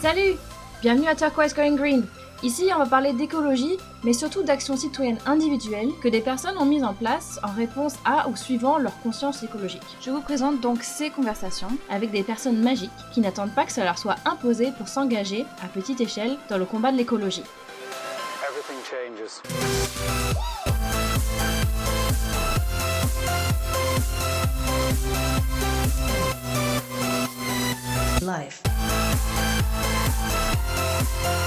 Salut Bienvenue à Turquoise Going Green. Ici, on va parler d'écologie, mais surtout d'actions citoyennes individuelles que des personnes ont mises en place en réponse à ou suivant leur conscience écologique. Je vous présente donc ces conversations avec des personnes magiques qui n'attendent pas que ça leur soit imposé pour s'engager à petite échelle dans le combat de l'écologie. Everything changes.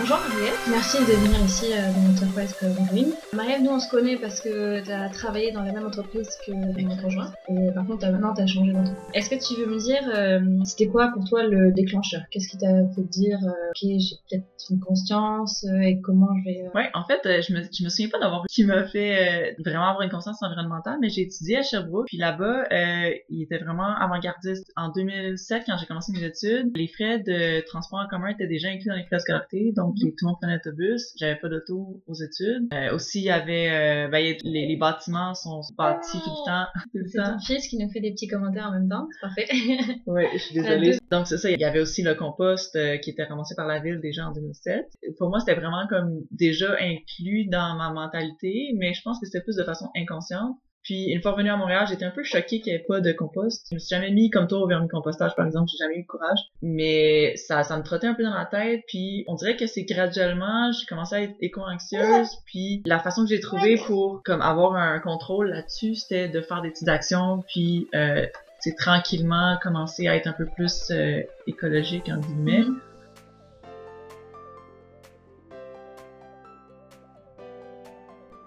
Bonjour Marielle, merci de venir ici euh, dans Turquoise Green. Marielle, nous on se connaît parce que tu as travaillé dans la même entreprise que mon conjoint. Et par contre, maintenant tu as changé d'entreprise. Est-ce que tu veux me dire, euh, c'était quoi pour toi le déclencheur? Qu'est-ce qui t'a fait dire, euh, ok, j'ai peut-être une conscience euh, et comment je vais. euh, Ouais, en fait, euh, je me, je me souviens pas d'avoir qui m'a fait euh, vraiment avoir une conscience environnementale, mais j'ai étudié à Sherbrooke, puis là-bas, euh, il était vraiment avant-gardiste. En 2007, quand j'ai commencé mes études, les frais de transport en commun étaient déjà inclus dans les frais scolarité, donc les- tout le monde prenait l'autobus. J'avais pas d'auto aux études. Euh, aussi, il y avait, euh, ben, y a- les, les bâtiments sont bâtis tout le temps, C'est ton fils qui nous fait des petits commentaires en même temps, c'est parfait. Ouais, je suis désolée. Donc c'est ça, il y avait aussi le compost euh, qui était ramassé par la ville déjà en 2007. Pour moi, c'était vraiment comme déjà inclus dans ma mentalité, mais je pense que c'était plus de façon inconsciente. Puis une fois revenue à Montréal, j'étais un peu choquée qu'il n'y ait pas de compost. Je me suis jamais mis comme toi au vermicompostage, par exemple, j'ai jamais eu le courage. Mais ça, ça me trottait un peu dans la tête. Puis on dirait que c'est graduellement, j'ai commencé à être éco-anxieuse. Puis la façon que j'ai trouvé pour comme avoir un contrôle là-dessus, c'était de faire des petites actions. Puis euh, c'est tranquillement commencer à être un peu plus euh, écologique en guillemets. Mhm.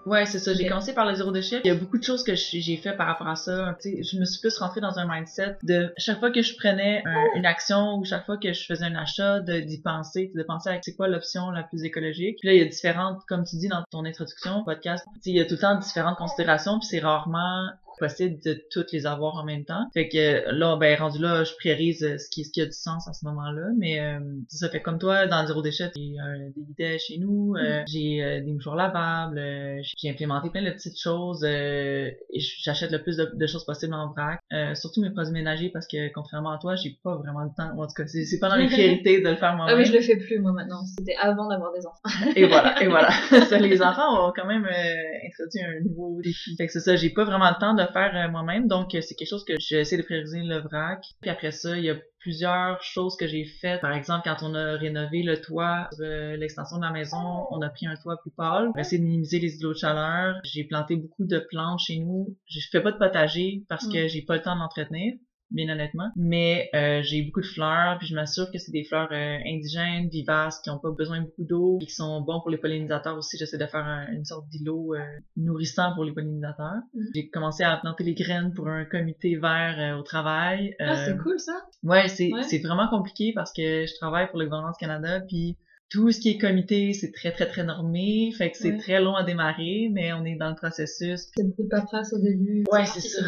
Ouais, c'est ça. J'ai commencé par le zéro déchet. Il y a beaucoup de choses que j'ai fait par rapport à ça. Tu sais, je me suis plus rentrée dans un mindset de chaque fois que je prenais un- une action ou chaque fois que je faisais un achat, de d'y penser, de penser à c'est quoi l'option la plus écologique. Puis là, il y a différentes, comme tu dis dans ton introduction podcast, tu sais, il y a tout le temps différentes considérations, puis c'est rarement possible de toutes les avoir en même temps. Fait que là, ben rendu là, je priorise euh, ce qui, ce qui a du sens à ce moment-là. Mais euh, ça fait comme toi, dans le zéro déchet, j'ai euh, des bidets chez nous, euh, j'ai euh, des mouchoirs lavables, euh, j'ai implémenté plein de petites choses. euh, et j'achète le plus de, de choses possible en vrac. Euh, surtout mes produits ménagers parce que contrairement à toi, j'ai pas vraiment le temps. En tout cas, c'est c'est pas dans les priorités de le faire Ah moi-même. oui, je le fais plus moi maintenant, c'était avant d'avoir des enfants. Et voilà, et voilà. Ça, les enfants ont quand même euh, introduit un nouveau défi. Fait que c'est ça, j'ai pas vraiment le temps de faire euh, moi-même, donc euh, c'est quelque chose que j'essaie de prioriser le vrac. Puis après ça, il y a plusieurs choses que j'ai faites. Par exemple, quand on a rénové le toit sur euh, l'extension de la maison, on a pris un toit plus pâle pour essayer de minimiser les îlots de chaleur. J'ai planté beaucoup de plantes chez nous. Je fais pas de potager parce que j'ai pas le temps de l'entretenir bien honnêtement. Mais euh, j'ai beaucoup de fleurs, puis je m'assure que c'est des fleurs euh, indigènes, vivaces, qui ont pas besoin de beaucoup d'eau, qui sont bons pour les pollinisateurs aussi. J'essaie de faire un- une sorte d'îlot euh, nourrissant pour les pollinisateurs. Mhm. J'ai commencé à planter les graines pour un comité vert euh, au travail. Ah, Euh, c'est cool ça. Ouais, c'est Ouais. c'est vraiment compliqué parce que je travaille pour le gouvernement du Canada, puis tout ce qui est comité, c'est très, très, très normé. Fait que c'est Ouais. très long à démarrer, mais on est dans le processus. C'est beaucoup de paperasse au début. Ouais, c'est ça.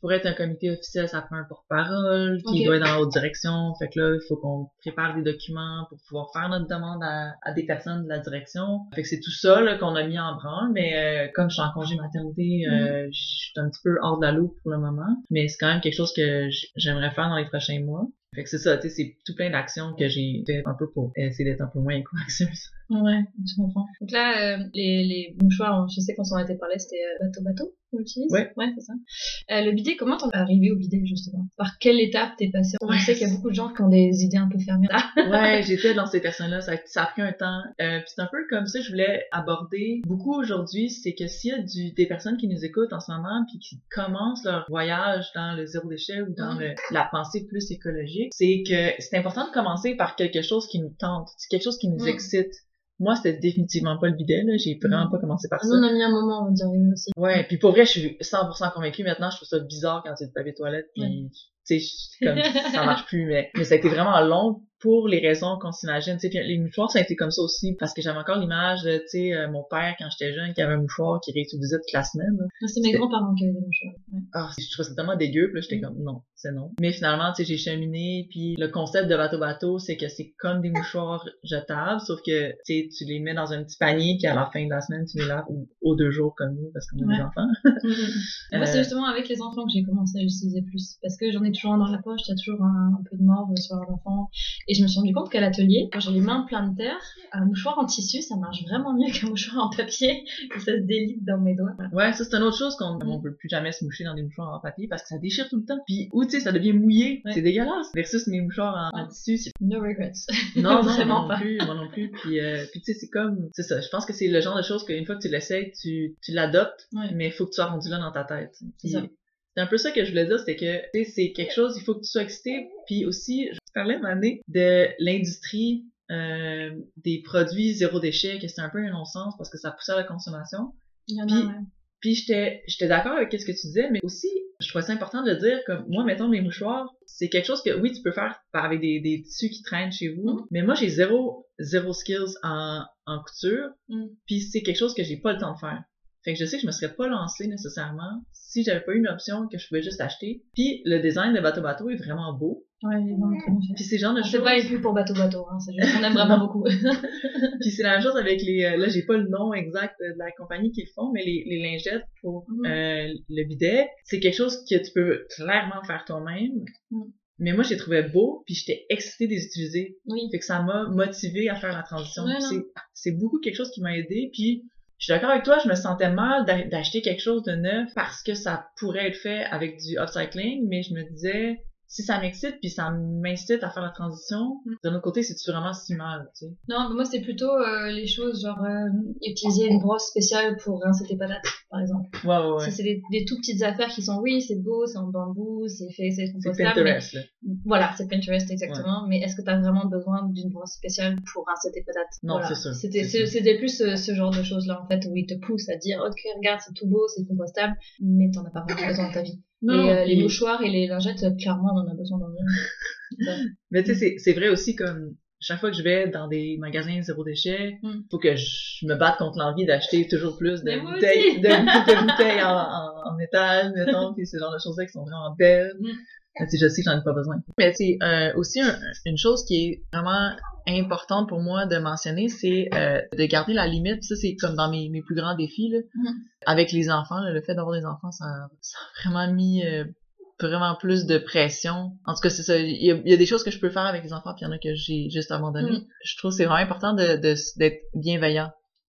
Pour être un comité officiel, ça prend un porte-parole qui doit être dans la haute direction. Fait que là, il faut qu'on prépare des documents pour pouvoir faire notre demande à, à des personnes de la direction. Fait que c'est tout ça là, qu'on a mis en branle. Mais euh, comme je suis en congé maternité, euh, je suis un petit peu hors de la loupe pour le moment. Mais c'est quand même quelque chose que j'aimerais faire dans les prochains mois. Fait que c'est ça, tu sais, c'est tout plein d'actions que j'ai fait un peu pour essayer d'être un peu moins éco-anxieuse. Ouais, je comprends. Donc là, euh, les, les mouchoirs, je sais qu'on s'en était parlé, c'était euh, bateau-bateau qu'on utilise Ouais. Ouais, c'est ça. Euh, le bidet, comment t'en es arrivé au bidet, justement? Par quelle étape t'es passé? On Ouais. sait qu'il y a beaucoup de gens qui ont des idées un peu fermées. Ouais, j'étais dans ces personnes-là, ça, a- ça a pris un temps. Euh, puis c'est un peu comme ça que je voulais aborder beaucoup aujourd'hui, c'est que s'il y a du, des personnes qui nous écoutent en ce moment puis qui commencent leur voyage dans le zéro déchet ou dans le- la pensée plus écologique, c'est que c'est important de commencer par quelque chose qui nous tente, c'est quelque chose qui nous Mm. excite. Moi, c'était définitivement pas le bidet, là. J'ai vraiment Mm. pas commencé par ça. nous, on a mis un moment, on va dire oui aussi. Ouais, puis pour vrai, je suis 100% convaincue maintenant. Je trouve ça bizarre quand c'est du papier toilette, puis tu sais, comme ça marche plus. Mais, mais ça a été vraiment long pour les raisons qu'on s'imagine. Tu sais, les mouchoirs, ça a été comme ça aussi, parce que j'avais encore l'image de, tu sais, euh, mon père, quand j'étais jeune, qui avait un mouchoir qui réutilisait toute la semaine. Ah, C'est mes grands-parents qui avaient des mouchoirs. Ouais. Ah, je trouvais ça tellement dégueu, puis j'étais comme, non, c'est non. Mais finalement, tu sais, j'ai cheminé, puis le concept de bateau bateau, c'est que c'est comme des mouchoirs jetables, sauf que, tu sais, tu les mets dans un petit panier, puis à la fin de la semaine, tu les laves ou aux deux jours comme nous, parce qu'on a des enfants. Et moi, Euh, c'est justement avec les enfants que j'ai commencé à l'utiliser plus. Parce que j'en ai toujours un dans la poche, a toujours un, un peu de mort sur leurs enfants. Et je me suis rendu compte qu'à l'atelier, quand j'ai les mains pleines de terre, un mouchoir en tissu, ça marche vraiment mieux qu'un mouchoir en papier. Et ça se délite dans mes doigts. Ouais, ça c'est une autre chose qu'on on peut plus jamais se moucher dans des mouchoirs en papier parce que ça déchire tout le temps. Puis ou tu sais ça devient mouillé, Ouais. c'est dégueulasse. Versus mes mouchoirs en, en tissu, c'est No regrets. non, non, Vraiment moi non pas. plus, moi non plus. Puis euh, puis tu sais c'est comme c'est ça. Je pense que c'est le genre de choses qu'une fois que tu l'essayes, tu tu l'adoptes, Ouais. mais il faut que tu sois rendu là dans ta tête. C'est un peu ça que je voulais dire, c'était que tu sais c'est quelque chose, il faut que tu sois excité. Puis aussi, parlais année de l'industrie euh, des produits zéro déchet, que c'est un peu un non-sens parce que ça poussait à la consommation. Il y en a, Puis- ouais. Puis j'étais j'étais d'accord avec ce que tu disais, mais aussi je trouvais ça important de dire comme moi mettons mes mouchoirs, c'est quelque chose que oui tu peux faire avec des, des tissus qui traînent chez vous, Mhm. mais moi j'ai zéro zéro skills en, en couture, Mhm. puis c'est quelque chose que j'ai pas le temps de faire. Fait que je sais que je me serais pas lancée nécessairement si j'avais pas eu une option que je pouvais juste acheter. Puis le design de bateau bateau est vraiment beau. Ouais. Puis c'est genre de C'est choses. pas écrit pour bateau bateau, hein, c'est juste qu'on aime vraiment beaucoup. Puis c'est la même chose avec les. euh, là, j'ai pas le nom exact euh, de la compagnie qui le font, mais les, les lingettes pour Mhm. euh, le bidet, c'est quelque chose que tu peux clairement faire toi-même. Mhm. Mais moi, j'ai trouvé beau, puis j'étais excitée de les utiliser. oui. Fait que ça m'a motivé à faire la transition. Ouais, c'est, c'est beaucoup quelque chose qui m'a aidé. Puis je suis d'accord avec toi, je me sentais mal d'a- d'acheter quelque chose de neuf parce que ça pourrait être fait avec du upcycling, mais je me disais si ça m'excite puis ça m'incite à faire la transition, Mm. d'un autre côté, c'est-tu vraiment si mal, tu sais? Non, mais moi c'est plutôt euh, les choses genre euh, utiliser une brosse spéciale pour rincer tes patates, par exemple. Ouais, ouais, ouais. Ça c'est des, des tout petites affaires qui sont oui, c'est beau, c'est en bambou, c'est fait, c'est C'est compostable. mais- Pinterest, là. Voilà, c'est Pinterest exactement. Mais est-ce que tu as vraiment besoin d'une brosse spéciale pour rincer tes patates? Non, Voilà. c'est sûr, C'était c'est c'est- c'était plus ce, ce genre de choses là en fait où ils te poussent à dire ok regarde c'est tout beau, c'est compostable, mais t'en as pas vraiment besoin dans ta vie. Non, et euh, les mouchoirs et les lingettes, euh, clairement on en a besoin dans le Mais tu sais, c'est- c'est vrai aussi comme chaque fois que je vais dans des magasins zéro déchet, Mm. faut que je me batte contre l'envie d'acheter toujours plus de bouteilles, de, de bouteilles en, en, en métal, mettons, puis ce genre de choses-là qui sont vraiment belles. Mm. Mais tu sais, je sais que j'en ai pas besoin. Mais c'est euh, aussi un- une chose qui est vraiment importante pour moi de mentionner, c'est euh, de garder la limite. Ça, c'est comme dans mes, mes plus grands défis là. Mm. avec les enfants. là, le fait d'avoir des enfants, ça, ça a vraiment mis euh, vraiment plus de pression. En tout cas, c'est ça. Il y, a, il y a des choses que je peux faire avec les enfants, puis il y en a que j'ai juste abandonné. Mm. Je trouve que c'est vraiment important de de- d'être bienveillant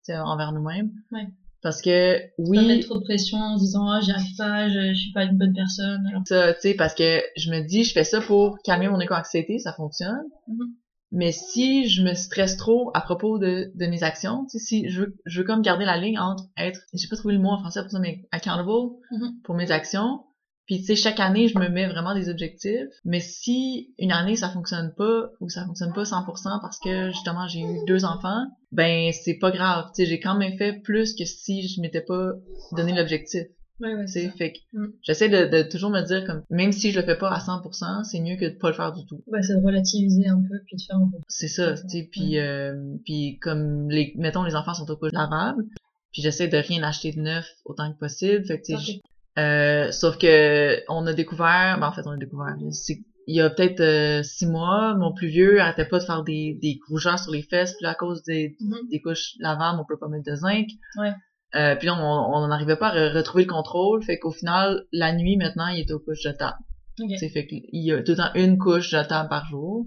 envers nous-mêmes. Ouais. Parce que Pas oui, mettre trop de pression en disant ah j'y arrive pas, je, je suis pas une bonne personne. Alors, ça, tu sais, parce que je me dis, je fais ça pour calmer mon éco-anxiété, ça fonctionne. Mhm. Mais si je me stresse trop à propos de, de mes actions, tu sais, si je veux, je veux comme garder la ligne entre être, j'ai pas trouvé le mot en français pour ça, mais accountable Mhm. pour mes actions. Puis tu sais, chaque année, je me mets vraiment des objectifs. Mais si une année ça fonctionne pas ou ça fonctionne pas 100% parce que justement j'ai eu deux enfants, ben c'est pas grave. Tu sais, j'ai quand même fait plus que si je m'étais pas donné l'objectif. ouais, ouais, Tu c'est fait que Mm. j'essaie de, de toujours me dire comme même si je le fais pas à 100%, c'est mieux que de pas le faire du tout. Ouais, c'est de relativiser un peu puis de faire un peu. C'est ça, tu sais, puis euh, puis comme les mettons les enfants sont au couches lavables, puis j'essaie de rien acheter de neuf autant que possible, fait que euh, sauf que on a découvert, ben en fait on a découvert, c'est il y a peut-être euh, six mois, mon plus vieux arrêtait pas de faire des, des rougeurs sur les fesses, puis là, à cause des, Mhm. des couches lavables, on peut pas mettre de zinc. Ouais. Euh, puis là, on on n'arrivait pas à re- retrouver le contrôle, fait qu'au final, la nuit, maintenant, il est aux couches jetables. Ok. Tu sais, fait qu'il y a tout le temps une couche jetable par jour.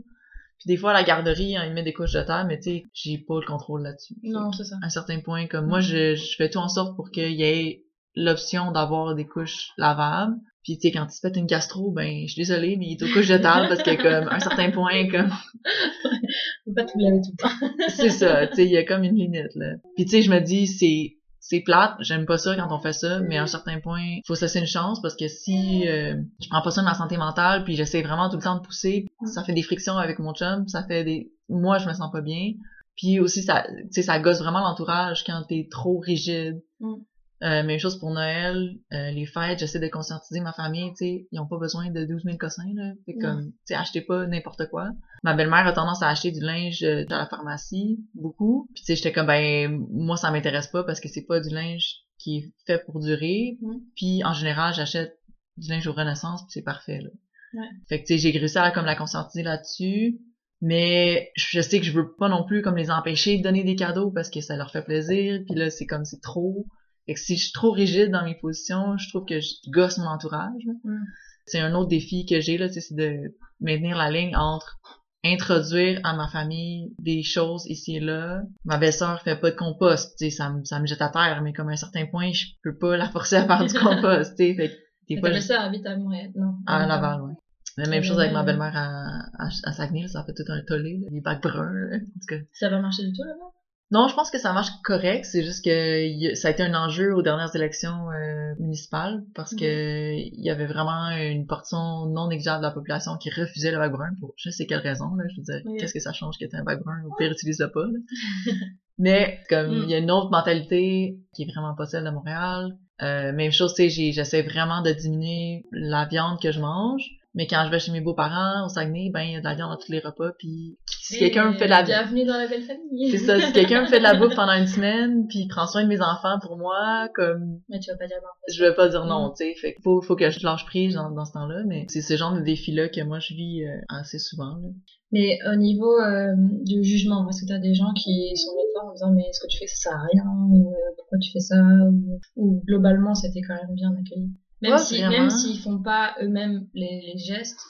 Puis des fois, à la garderie, hein, il met des couches jetables, mais tu sais, j'ai pas le contrôle là-dessus. Non, c'est ça. À un certain point, comme moi, je, je fais tout en sorte pour qu'il y ait l'option d'avoir des couches lavables. Puis tu sais, quand il se pète une gastro, ben, je suis désolée, mais il est aux couches jetables parce que comme, à un certain point, comme, Faut pas tout laver tout le temps. c'est ça, tu sais, il y a comme une limite, là. Puis tu sais, je me dis, c'est, c'est plate, j'aime pas ça quand on fait ça, mais à un certain point, faut se laisser une chance parce que si euh, je prends pas ça de ma santé mentale, puis j'essaie vraiment tout le temps de pousser, ça fait des frictions avec mon chum, ça fait des... Moi, je me sens pas bien. Puis aussi, ça, tu sais, ça gosse vraiment l'entourage quand t'es trop rigide. Mm. Euh, même chose pour Noël, euh, les fêtes, j'essaie de conscientiser ma famille, tu sais, ils ont pas besoin de 12 000 cossins, là. Fait comme, tu sais, achetez pas n'importe quoi. Ma belle-mère a tendance à acheter du linge euh, à la pharmacie, beaucoup. Puis tu sais, j'étais comme, ben, moi, ça m'intéresse pas parce que c'est pas du linge qui est fait pour durer. Mm. Puis en général, j'achète du linge au Renaissance, puis c'est parfait, là. Ouais. Fait que, tu sais, j'ai réussi à comme la conscientiser là-dessus. Mais je sais que je veux pas non plus comme les empêcher de donner des cadeaux parce que ça leur fait plaisir. Puis là, c'est comme c'est trop. Fait que si je suis trop rigide dans mes positions, je trouve que je gosse mon entourage. Mm. C'est un autre défi que j'ai là, c'est de maintenir la ligne entre introduire à ma famille des choses ici et là. Ma belle-sœur fait pas de compost, tu sais, ça me, ça me jette à terre, mais comme à un certain point, je peux pas la forcer à faire du compost, tu sais. Fait que des fois, je- habite à Montréal, non? À Laval, ouais. La même chose avec ma belle-mère à, à, à Saguenay, là, ça fait tout un tollé, là, les bacs bruns, là. En tout cas. Ça va marcher du tout là-bas? Non, je pense que ça marche correct, c'est juste que ça a été un enjeu aux dernières élections euh, municipales parce que il y avait vraiment une portion non négligeable de la population qui refusait le bac brun pour je sais quelle raison, là. Je veux dire, Oui. qu'est-ce que ça change que t'aies un bac brun? Au pire, utilise-le pas, là. Mais comme Mm. il y a une autre mentalité qui est vraiment pas celle de Montréal. Euh, même chose, tu sais, j'essaie vraiment de diminuer la viande que je mange. Mais quand je vais chez mes beaux-parents au Saguenay, ben il y a de la viande dans tous les repas. Puis si quelqu'un me fait de la Bienvenue dans la belle famille. c'est ça, si quelqu'un me fait de la bouffe pendant une semaine, puis prend soin de mes enfants pour moi, comme Mais tu vas pas dire non. je vais pas dire non, Mm. tu sais. Fait faut, faut que je lâche prise dans, dans ce temps-là, mais c'est ce genre de défi-là que moi je vis euh, assez souvent. Là. Mais au niveau euh, du jugement, parce que t'as des gens qui sont venus en disant mais ce que tu fais ça sert à rien, ou euh, pourquoi tu fais ça, ou, ou globalement c'était quand même bien accueilli? Même Ouais, si vraiment. même s'ils font pas eux-mêmes les, les gestes,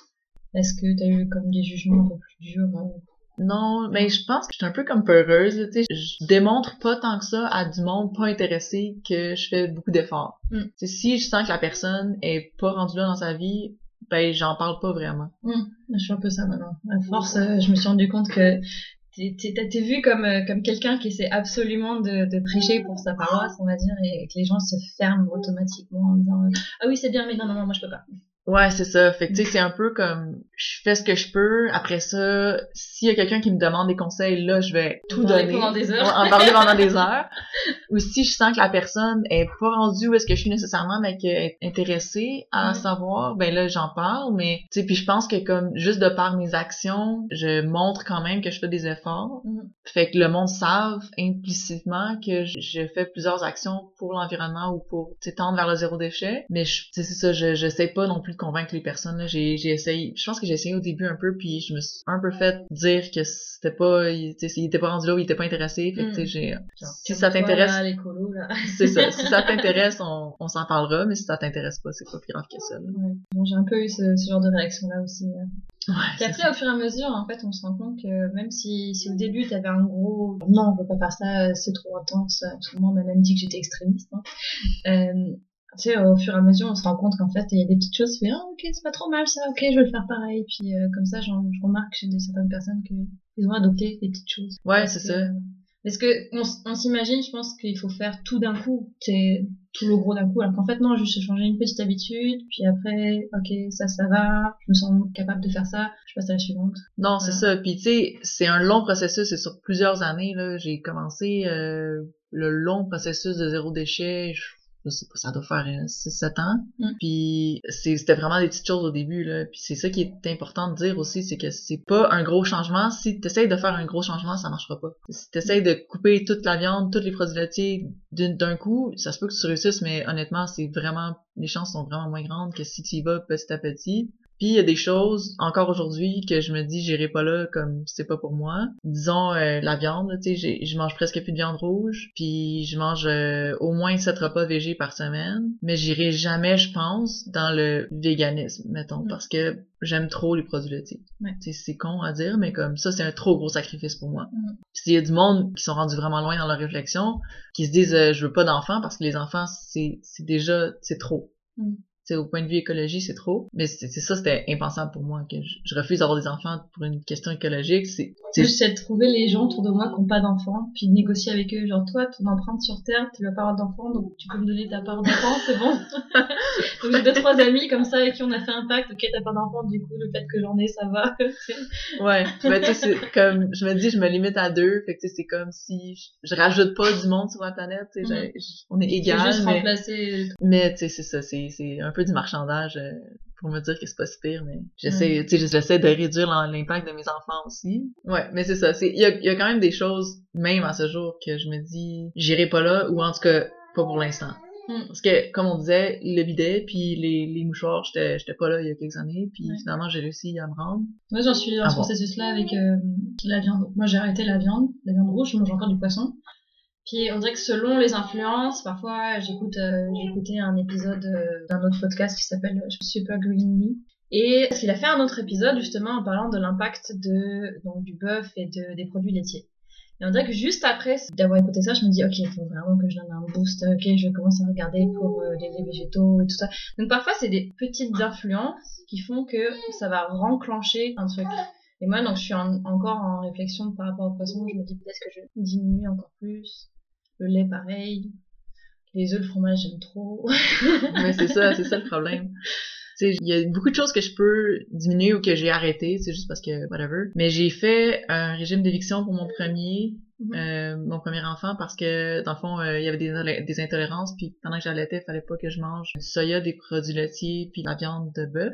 est-ce que t'as eu comme des jugements un peu plus durs euh, Non, mais je pense que je suis un peu comme peureuse, tu sais. Je démontre pas tant que ça à du monde pas intéressé que je fais beaucoup d'efforts. Mm. Tu Si je sens que la personne est pas rendue là dans sa vie, ben j'en parle pas vraiment. Je suis un peu ça maintenant. À force, euh, je me suis rendu compte que t'es vu comme euh, comme quelqu'un qui essaie absolument de, de prêcher pour sa paroisse, on va dire, et que les gens se ferment automatiquement en disant ah oui c'est bien mais non non non moi je peux pas. Ouais, c'est ça. Fait que, tu sais, c'est un peu comme, je fais ce que je peux. Après ça, s'il y a quelqu'un qui me demande des conseils, là, je vais tout Parler donner. pendant des heures. En parler pendant des heures. Ou si je sens que la personne est pas rendue où est-ce que je suis nécessairement, mais qu'elle est intéressée à savoir, ben là, j'en parle. Mais, tu sais, puis je pense que comme, juste de par mes actions, je montre quand même que je fais des efforts. Mhm. Fait que le monde savent implicitement que je je fais plusieurs actions pour l'environnement ou pour sais, tendre vers le zéro déchet. Mais je- tu sais, c'est ça, je j'essaie pas non plus convaincre les personnes. là. J'ai essayé, je pense que j'ai essayé au début un peu, puis je me suis un peu fait dire que c'était pas, il, il était pas rendu là, il était pas intéressé. Fait que Mm. j'ai, Genre, si ça t'intéresse, là, là. c'est ça. Si ça t'intéresse, on, on s'en parlera. Mais si ça t'intéresse pas, c'est pas plus grave que ça. là. Ouais. Bon, j'ai un peu eu ce, ce genre de réaction là aussi. euh. Ouais, Puis c'est après, au fur et à mesure, en fait, on se rend compte que même si, si au début, t'avais un gros « non, on peut pas faire ça, c'est trop intense », que moi, on m'a même dit que j'étais extrémiste. Hein. Euh, tu sais, au fur et à mesure, on se rend compte qu'en fait, il y a des petites choses, tu fais « ah, ok, c'est pas trop mal ça, ok, je vais le faire pareil ». Puis euh, comme ça, je remarque chez des, certaines personnes qu'ils ont adopté des petites choses. Ouais, c'est ça. Parce que on, on s'imagine, je pense qu'il faut faire tout d'un coup, c'est tout le gros d'un coup, alors qu'en fait non, juste changer une petite habitude, puis après, ok, ça, ça va, je me sens capable de faire ça, je passe à la suivante. Non, c'est ça. Puis tu sais, c'est un long processus, c'est sur plusieurs années là. J'ai commencé euh, le long processus de zéro déchet. Je, je sais pas, ça doit faire 6-7 ans. Mm. Puis c'est- c'était vraiment des petites choses au début là. Puis c'est ça qui est important de dire aussi, c'est que c'est pas un gros changement. Si t'essayes de faire un gros changement, ça marchera pas. Si t'essayes de couper toute la viande, tous les produits laitiers d'un coup, ça se peut que tu réussisses, mais honnêtement, c'est vraiment les chances sont vraiment moins grandes que si tu y vas petit à petit. Puis il y a des choses encore aujourd'hui que je me dis j'irai pas là comme c'est pas pour moi. Disons euh, la viande, tu sais, je mange presque plus de viande rouge, puis je mange euh, au moins sept repas végés par semaine, mais j'irai jamais, je pense, dans le véganisme, mettons, Mm. parce que j'aime trop les produits laitiers. Ouais. C'est con à dire, mais comme ça c'est un trop gros sacrifice pour moi. Mm. Puis il y a du monde qui sont rendus vraiment loin dans leur réflexion, qui se disent euh, je veux pas d'enfants parce que les enfants c'est c'est déjà c'est trop. Mm. Au point de vue écologie, c'est trop. Mais c'est ça, c'était impensable pour moi, que je, je refuse d'avoir des enfants pour une question écologique. C'est, j'essaie de trouver les gens autour de moi qui n'ont pas d'enfants, puis de négocier avec eux. Genre, toi, ton empreinte sur Terre, tu vas pas d'enfants, donc tu peux me donner ta part d'enfant, c'est bon. donc j'ai deux, trois amis comme ça avec qui on a fait un pacte. Ok, t'as pas d'enfant, du coup, le fait que j'en ai, ça va. Ouais, ben, tu sais, comme, je me dis, je me limite à deux, fait que c'est comme si je, je rajoute pas du monde sur la planète, j- on est égal, juste mais, remplacer. mais tu sais, c'est ça, c'est un peu du marchandage euh, pour me dire que c'est pas si pire, mais j'essaie, tu sais, j'essaie de réduire l'im- l'impact de mes enfants aussi. Ouais, mais c'est ça, il y a, y a quand même des choses, même à ce jour, que je me dis, j'irai pas là, ou en tout cas, pas pour l'instant. Mm. Parce que, comme on disait, le bidet, puis les, les mouchoirs, j'étais, pas là il y a quelques années, puis Ouais. finalement, j'ai réussi à me rendre. Moi, j'en suis dans Ah ce bon. processus-là avec euh, la viande. Moi, j'ai arrêté la viande, la viande rouge, je mange encore du poisson. Puis on dirait que selon les influences, parfois j'écoute, euh, j'ai écouté un épisode euh, d'un autre podcast qui s'appelle euh, Super Green Me. Et qu'il a fait un autre épisode justement en parlant de l'impact de donc du bœuf et de, des produits laitiers. Et on dirait que juste après d'avoir écouté ça, je me dis ok, il faut vraiment que je donne un boost. Ok, je commence à regarder pour les laits végétaux et tout ça. Donc parfois c'est des petites influences qui font que ça va renclencher un truc. Et moi donc je suis en- encore en réflexion par rapport au poisson. Je me dis peut-être que je vais diminuer encore plus. Le lait pareil. Les œufs, le fromage j'aime trop. Mais c'est ça, c'est ça le problème. Il y a beaucoup de choses que je peux diminuer ou que j'ai arrêté, c'est juste parce que whatever. Mais j'ai fait un régime d'éviction pour mon premier, Mhm. euh, mon premier enfant parce que dans le fond euh, il y avait des, intolé- des intolérances puis pendant que j'allaitais, il fallait pas que je mange du soya, des produits laitiers puis de la viande de bœuf.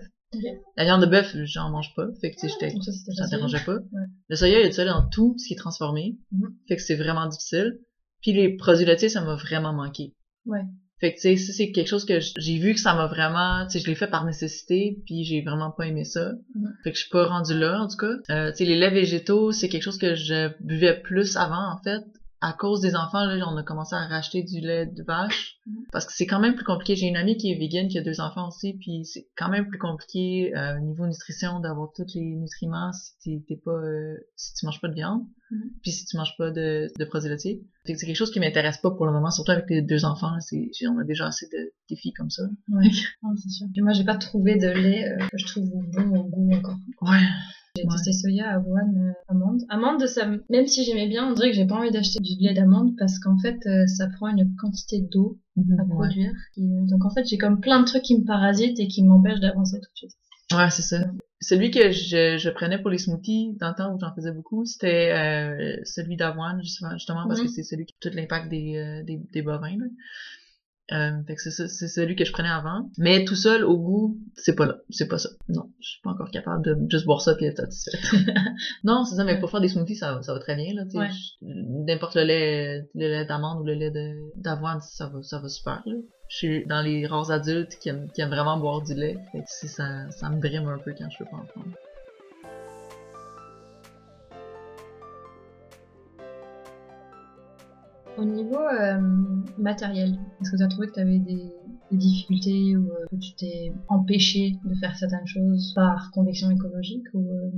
La viande de bœuf, j'en mange pas, fait que tu sais, j'étais Donc ça ça dérangeait pas. Ouais. Le soya, il y a du soya dans tout ce qui est transformé. Mhm. Fait que c'est vraiment difficile. Puis les produits laitiers, ça m'a vraiment manqué. Ouais. Fait que, tu sais, ça, c'est quelque chose que j'ai vu que ça m'a vraiment, tu sais, je l'ai fait par nécessité, puis j'ai vraiment pas aimé ça. Mhm. Fait que je suis pas rendue là, en tout cas. Euh, tu sais, les laits végétaux, c'est quelque chose que je buvais plus avant, en fait. À cause des enfants, là, on a commencé à racheter du lait de vache. Mhm. Parce que c'est quand même plus compliqué. J'ai une amie qui est vegan, qui a deux enfants aussi, puis c'est quand même plus compliqué, euh, au niveau nutrition, d'avoir tous les nutriments si t'es- pas, euh, si tu manges pas de viande. Mhm. Puis si tu manges pas de, de produits laitiers. C'est quelque chose qui m'intéresse pas pour le moment, surtout avec les deux enfants. là, C'est, on a déjà assez de défis comme ça. Non, c'est sûr. Et moi, j'ai pas trouvé de lait euh, que je trouve bon au goût encore. Ouais. J'ai Ouais. testé soya, avoine, euh, amande. Amande, ça, même si j'aimais bien, on dirait que j'ai pas envie d'acheter du lait d'amande parce qu'en fait, euh, ça prend une quantité d'eau à Ouais. produire. Et, euh, donc en fait, j'ai comme plein de trucs qui me parasitent et qui m'empêchent d'avancer tout de suite. Ouais, c'est ça. Celui que je, je prenais pour les smoothies dans le temps où j'en faisais beaucoup, c'était euh, celui d'avoine, justement, justement parce Mhm. que c'est celui qui a tout l'impact des, des, des bovins. Là. Euh, fait que c'est celui que je prenais avant. Mais tout seul, au goût, c'est pas là. C'est pas ça. Non, je suis pas encore capable de juste boire ça puis être satisfaite. non, c'est ça, mais pour faire des smoothies, ça, ça va très bien, là, tu sais. Ouais. N'importe le lait, le lait d'amande ou le lait d'avoine, ça va, ça va super, là. Je suis dans les rares adultes qui aiment, qui aiment vraiment boire du lait. Fait que ça, ça me brime un peu quand je peux pas en prendre. Au niveau euh, matériel, est-ce que tu as trouvé que tu avais des, des difficultés ou euh, que tu t'es empêché de faire certaines choses par conviction écologique ou, euh,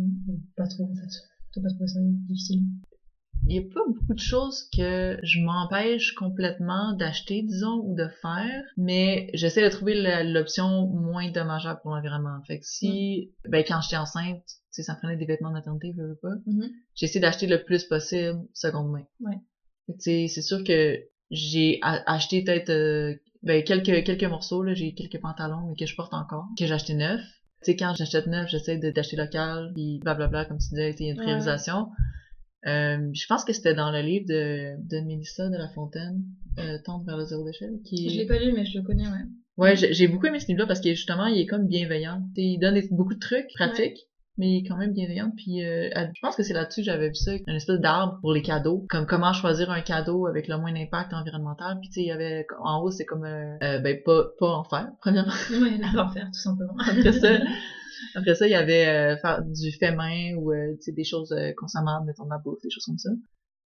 pas trop en fait T'as pas trouvé ça difficile? Il y a pas beaucoup de choses que je m'empêche complètement d'acheter, disons, ou de faire, mais j'essaie de trouver l'option moins dommageable pour l'environnement. Fait que si, ben, quand j'étais enceinte, tu sais, ça prenait des vêtements de maternité, je veux pas. Mhm. J'essaie d'acheter le plus possible seconde main. Ouais. C'est sûr que j'ai acheté peut-être euh, ben, quelques quelques morceaux là, j'ai quelques pantalons mais que je porte encore, que j'ai acheté neuf. Tu sais quand j'achète neuf, j'essaie d'acheter local, puis blablabla comme tu disais, il y a une Ouais, priorisation. Euh, je pense que c'était dans le livre de de Mélissa de la Fontaine, euh, Tendre vers le zéro déchet, qui Je l'ai pas lu, mais je le connais, ouais. Ouais, j'ai beaucoup aimé ce livre-là parce que justement, il est comme bienveillant. Il donne des- beaucoup de trucs pratiques, mais quand même bienveillant. Puis euh, elle- je pense que c'est là-dessus que j'avais vu ça, une espèce d'arbre pour les cadeaux, comme comment choisir un cadeau avec le moins d'impact environnemental. Puis tu sais, il y avait en haut, c'est comme euh, euh, ben pas pas en faire premièrement. Ouais, l'enfer, tout simplement. Après ça, après ça, il y avait euh, faire du fait main ou euh, tu sais, des choses euh, consommables, mettons de la bouffe, des choses comme ça.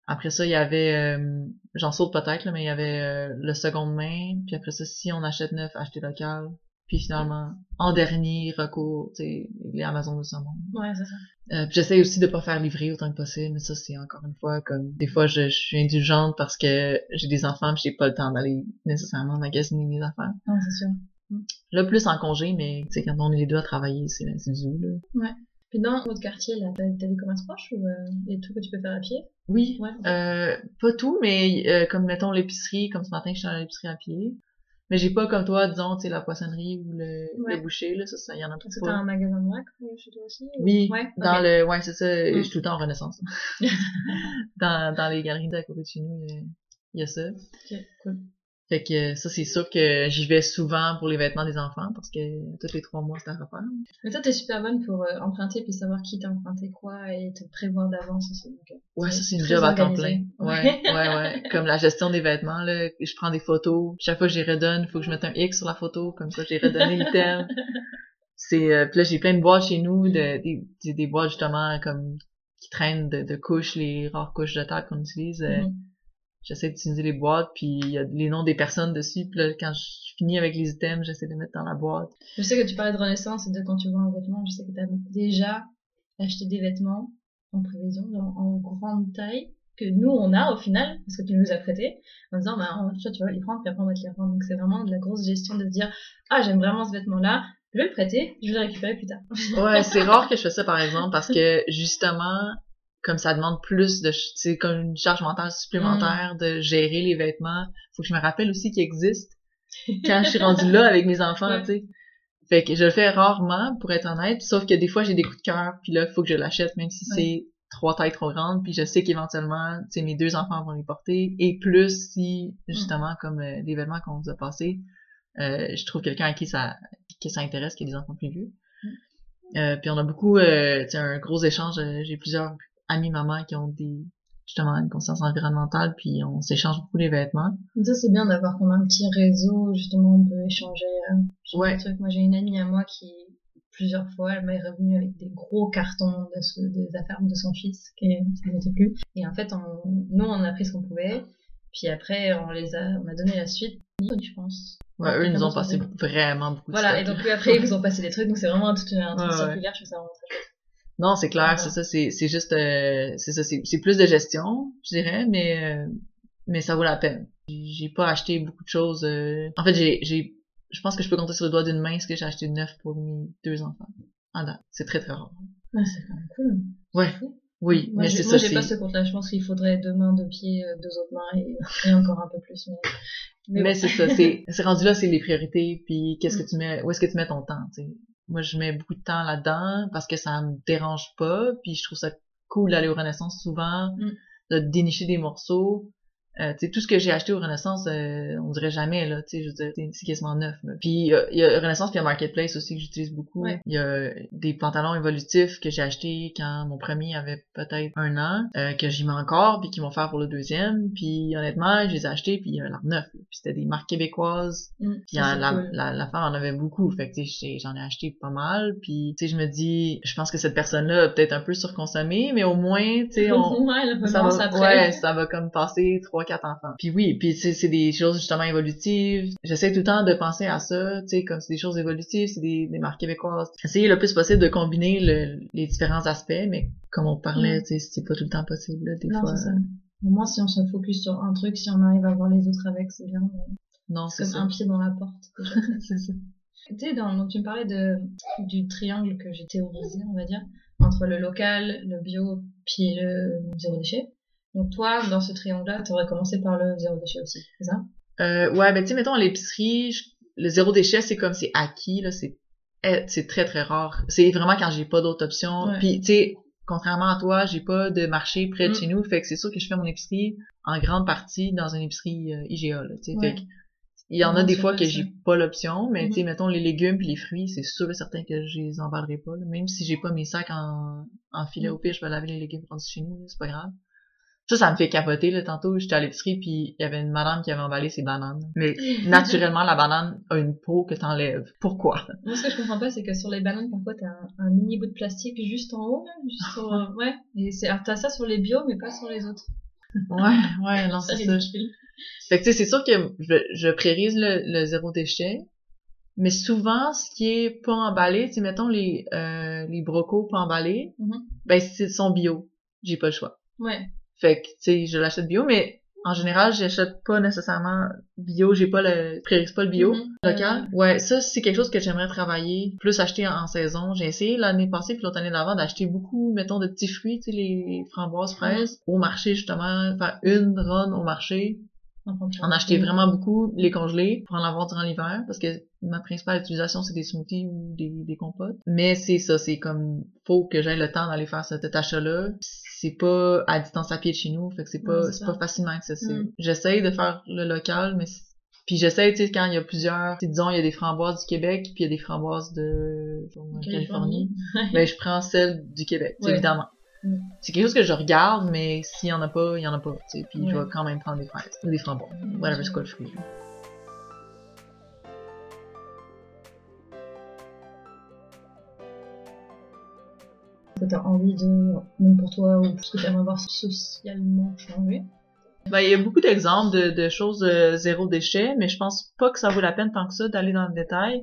Après ça, il y avait, euh, j'en saute peut-être, là, mais il y avait euh, le seconde main. Puis après ça, si on achète neuf, acheter local. Puis finalement, en dernier recours, tu sais, les Amazon de ce monde. Ouais, c'est ça. Euh, puis j'essaie aussi de pas faire livrer autant que possible, mais ça c'est encore une fois comme des fois je, je suis indulgente parce que j'ai des enfants j'ai pas le temps d'aller nécessairement magasiner mes affaires. Non, c'est sûr. Mm. Là, plus en congé, mais tu sais, quand on est les deux à travailler, c'est c'est du là. Puis dans votre quartier, là, t'as des commerces proches ou euh, des trucs que tu peux faire à pied? Oui, Ouais. euh, pas tout, mais euh, comme mettons l'épicerie, comme ce matin, je suis allée à l'épicerie à pied. Mais j'ai pas comme toi, disons, tu sais, la poissonnerie ou le, Ouais. le boucher, là, ça, ça, y en a tout pas. un magasin de euh, chez toi aussi ou- Oui, Ouais. dans ok. le, ouais, c'est ça, Mm. je suis tout le temps en renaissance. dans, dans les galeries d'à côté de chez nous, il y a- il y a ça. Ok, cool. Fait que ça, c'est sûr que j'y vais souvent pour les vêtements des enfants parce que tous les trois mois, c'est à refaire. Mais toi, t'es super bonne pour euh, emprunter puis savoir qui t'a emprunté quoi et te prévoir d'avance aussi. Donc, euh, Ouais, ça, c'est une job à temps plein. Ouais, ouais, ouais. Comme la gestion des vêtements, là. Je prends des photos. Chaque fois que je les redonne, faut que je mette un X sur la photo. Comme ça, j'ai redonné l'item. C'est, euh, puis là, j'ai plein de boîtes chez nous, de, des, des, des boîtes, justement, comme, qui traînent de, de couches, les rares couches de table qu'on utilise. Euh, Mhm. J'essaie d'utiliser les boîtes, puis il y a les noms des personnes dessus. Puis là, quand je finis avec les items, j'essaie de mettre dans la boîte. Je sais que tu parlais de renaissance et de quand tu vois un vêtement, je sais que tu as déjà acheté des vêtements en prévision, genre en grande taille, que nous on a au final, parce que tu nous as prêté, en disant, bah, toi, tu vas les prendre, puis après on va te les revendre. Donc c'est vraiment de la grosse gestion de se dire, ah, j'aime vraiment ce vêtement-là, je vais le prêter, je vais le récupérer plus tard. Ouais, c'est rare que je fais ça, par exemple, parce que, justement, comme ça demande plus de, c'est comme une charge mentale supplémentaire de gérer les vêtements. Faut que je me rappelle aussi qu'ils existent quand je suis rendue là avec mes enfants, Ouais. tu sais. Fait que je le fais rarement, pour être honnête, sauf que des fois, j'ai des coups de cœur, puis là, faut que je l'achète, même si Ouais. c'est trois tailles trop grandes, puis je sais qu'éventuellement, tu sais, mes deux enfants vont les porter, et plus si, justement, comme euh, l'événement qu'on vous a passé, euh, je trouve quelqu'un à qui ça, qui ça intéresse, qui a des enfants plus vieux. Euh, puis on a beaucoup, euh, tu sais, un gros échange. euh, J'ai plusieurs amis mamans qui ont des justement une conscience environnementale, puis on s'échange beaucoup les vêtements. Ça c'est bien d'avoir comme un petit réseau, justement, on peut échanger. euh, Ouais. des trucs. Moi j'ai une amie à moi qui, plusieurs fois, elle m'est revenue avec des gros cartons de ce- des affaires de son fils, qui ça n'était plus. Et en fait, on, nous on a pris ce qu'on pouvait, puis après on les a, on a donné la suite, je pense. Ouais, eux, ils nous ont passé vraiment beaucoup de Voilà, et donc puis après ils vous ont passé des trucs, donc c'est vraiment tout un truc Ouais, circulaire, je trouve ça vraiment très. Non, c'est clair, Voilà. c'est ça, c'est c'est juste, euh, c'est ça, c'est c'est plus de gestion, je dirais, mais euh, mais ça vaut la peine. J'ai pas acheté beaucoup de choses. euh, En fait, j'ai j'ai, je pense que je peux compter sur le doigt d'une main ce que j'ai acheté de neuf pour mes deux enfants. Ah non, c'est très très rare. Ouais, c'est quand même cool. Ouais, oui, Moi, mais c'est moi, ça, j'ai pas ce compte-là. Je pense qu'il faudrait deux mains, deux pieds, deux autres mains et, et encore un peu plus. Mais, mais Mais bon. c'est ça, c'est c'est rendu là, c'est les priorités, puis qu'est-ce Mm. que tu mets, où est-ce que tu mets ton temps, tu sais. Moi, je mets beaucoup de temps là-dedans parce que ça me dérange pas, puis je trouve ça cool d'aller au Renaissance souvent, Mm. de dénicher des morceaux. Euh, tout ce que j'ai acheté au Renaissance, euh, on dirait jamais, là, tu sais, je veux dire, c'est- quasiment neuf, là. Puis, euh, il y a Renaissance puis il y a Marketplace aussi que j'utilise beaucoup. Ouais. Il y a des pantalons évolutifs que j'ai achetés quand mon premier avait peut-être un an, euh, que j'y mets encore, puis qui vont faire pour le deuxième. Puis, honnêtement, je les ai achetés, puis il y a l'air neuf. Puis c'était des marques québécoises. Mm, Puis la, cool. la, la femme en avait beaucoup, fait que tu sais, j'ai- j'en ai acheté pas mal. Puis tu sais, je me dis, je pense que cette personne-là a peut-être un peu surconsommé, mais au moins, tu sais, on, ouais, ça va, après. ouais, ça va comme passer trois, quatre enfants. Puis oui, puis c'est des choses justement évolutives. J'essaie tout le temps de penser à ça, tu sais, comme c'est des choses évolutives, c'est des, des marques québécoises. Essayer le plus possible de combiner le- les différents aspects, mais comme on parlait, Mm. tu sais, c'est pas tout le temps possible, là, des Non, fois. ça. Au moins, si on se focus sur un truc, si on arrive à voir les autres avec, c'est bien. mais Non, C'est comme ça. un pied dans la porte. déjà. c'est ça. tu sais, dans, donc tu me parlais de, du triangle que j'ai théorisé, on va dire, entre le local, le bio, puis le zéro déchet. Donc toi, dans ce triangle-là, tu aurais commencé par le zéro déchet aussi, c'est ça? Euh, ouais, ben tu sais, mettons, à l'épicerie, je- le zéro déchet, c'est comme c'est acquis, là, c'est eh, c'est très, très rare. C'est vraiment quand j'ai pas d'autres options. Ouais. Puis, tu sais, contrairement à toi, j'ai pas de marché près de Mm. chez nous, fait que c'est sûr que je fais mon épicerie en grande partie dans une épicerie euh, IGA, là, tu sais. Ouais. Fait que il y en a des fois que j'ai pas l'option, mais tu sais, Mhm. mettons, les légumes puis les fruits, c'est sûr et certain que je les emballerai pas, là. Même si j'ai pas mes sacs en, en filet Mm. au pire, je vais laver les légumes rendus chez nous, c'est pas grave. Ça, ça me fait capoter, là. Tantôt, j'étais à l'épicerie, puis il y avait une madame qui avait emballé ses bananes. Mais naturellement, la banane a une peau que t'enlèves. Pourquoi? Moi, ce que je comprends pas, c'est que sur les bananes, parfois, t'as un, un mini bout de plastique juste en haut, là, juste sur, euh, ouais. Et t'as ça sur les bio, mais pas sur les autres. Ouais, ouais, non, c'est ça. Fait que, tu sais, c'est sûr que je, je priorise le, le zéro déchet. Mais souvent, ce qui est pas emballé, tu mettons les, euh, les brocos pas emballés, Mhm. ben, c'est sont bio. J'ai pas le choix. Ouais. Fait que, tu sais, je l'achète bio, mais En général, j'achète pas nécessairement bio, j'ai pas le priorise pas le bio Mhm. local. Ouais, ça c'est quelque chose que j'aimerais travailler, plus acheter en, en saison. J'ai essayé l'année passée puis l'autre année d'avant d'acheter beaucoup mettons de petits fruits, tu sais les framboises, fraises au marché justement, faire une run au marché, en acheter vraiment beaucoup, les congeler pour en avoir durant l'hiver parce que ma principale utilisation c'est des smoothies ou des, des compotes. Mais c'est ça, c'est comme faut que j'aie le temps d'aller faire cet, achat-là. C'est pas à distance à pied de chez nous, fait que c'est pas c'est pas facilement accessible. Mm. J'essaye de faire le local mais puis j'essaye, tu sais, quand il y a plusieurs, disons, il y a des framboises du Québec, puis il y a des framboises de Californie, ben je prends celle du Québec, Ouais. évidemment. Mm. C'est quelque chose que je regarde, mais s'il y en a pas, il y en a pas, puis je vais quand même prendre des fraises ou des framboises, whatever c'est quoi le fruit. t'as envie de, même pour toi, ou ce que t'aimerais voir socialement changer. Ben, il y a beaucoup d'exemples de, de choses euh, zéro déchet, mais je pense pas que ça vaut la peine tant que ça d'aller dans le détail.